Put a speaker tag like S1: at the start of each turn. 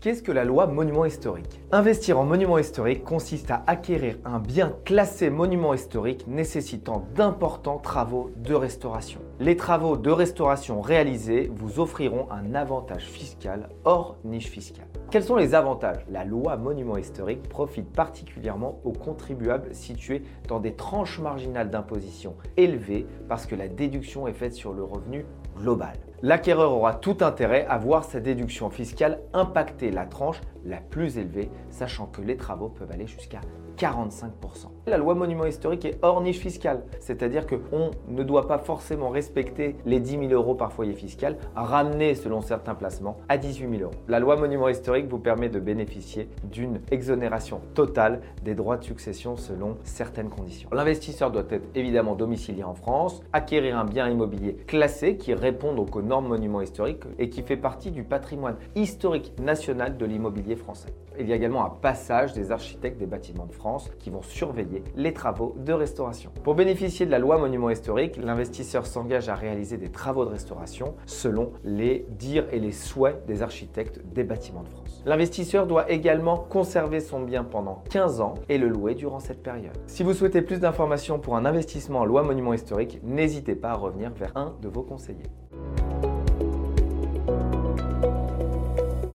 S1: Qu'est-ce que la loi monument historique? Investir en monument historique consiste à acquérir un bien classé monument historique nécessitant d'importants travaux de restauration. Les travaux de restauration réalisés vous offriront un avantage fiscal hors niche fiscale. Quels sont les avantages? La loi monument historique profite particulièrement aux contribuables situés dans des tranches marginales d'imposition élevées parce que la déduction est faite sur le revenu global. L'acquéreur aura tout intérêt à voir sa déduction fiscale la tranche la plus élevée, sachant que les travaux peuvent aller jusqu'à 45%. La loi monument historique est hors niche fiscale, c'est-à-dire qu'on ne doit pas forcément respecter les 10 000 euros par foyer fiscal, ramenés selon certains placements à 18 000 euros. La loi monument historique vous permet de bénéficier d'une exonération totale des droits de succession selon certaines conditions. L'investisseur doit être évidemment domicilié en France, acquérir un bien immobilier classé qui réponde aux normes monuments historiques et qui fait partie du patrimoine historique national de l'immobilier français. Il y a également un passage des architectes des bâtiments de France qui vont surveiller les travaux de restauration. Pour bénéficier de la loi monument historique, l'investisseur s'engage à réaliser des travaux de restauration selon les dires et les souhaits des architectes des bâtiments de France. L'investisseur doit également conserver son bien pendant 15 ans et le louer durant cette période. Si vous souhaitez plus d'informations pour un investissement en loi monument historique, n'hésitez pas à revenir vers un de vos conseillers.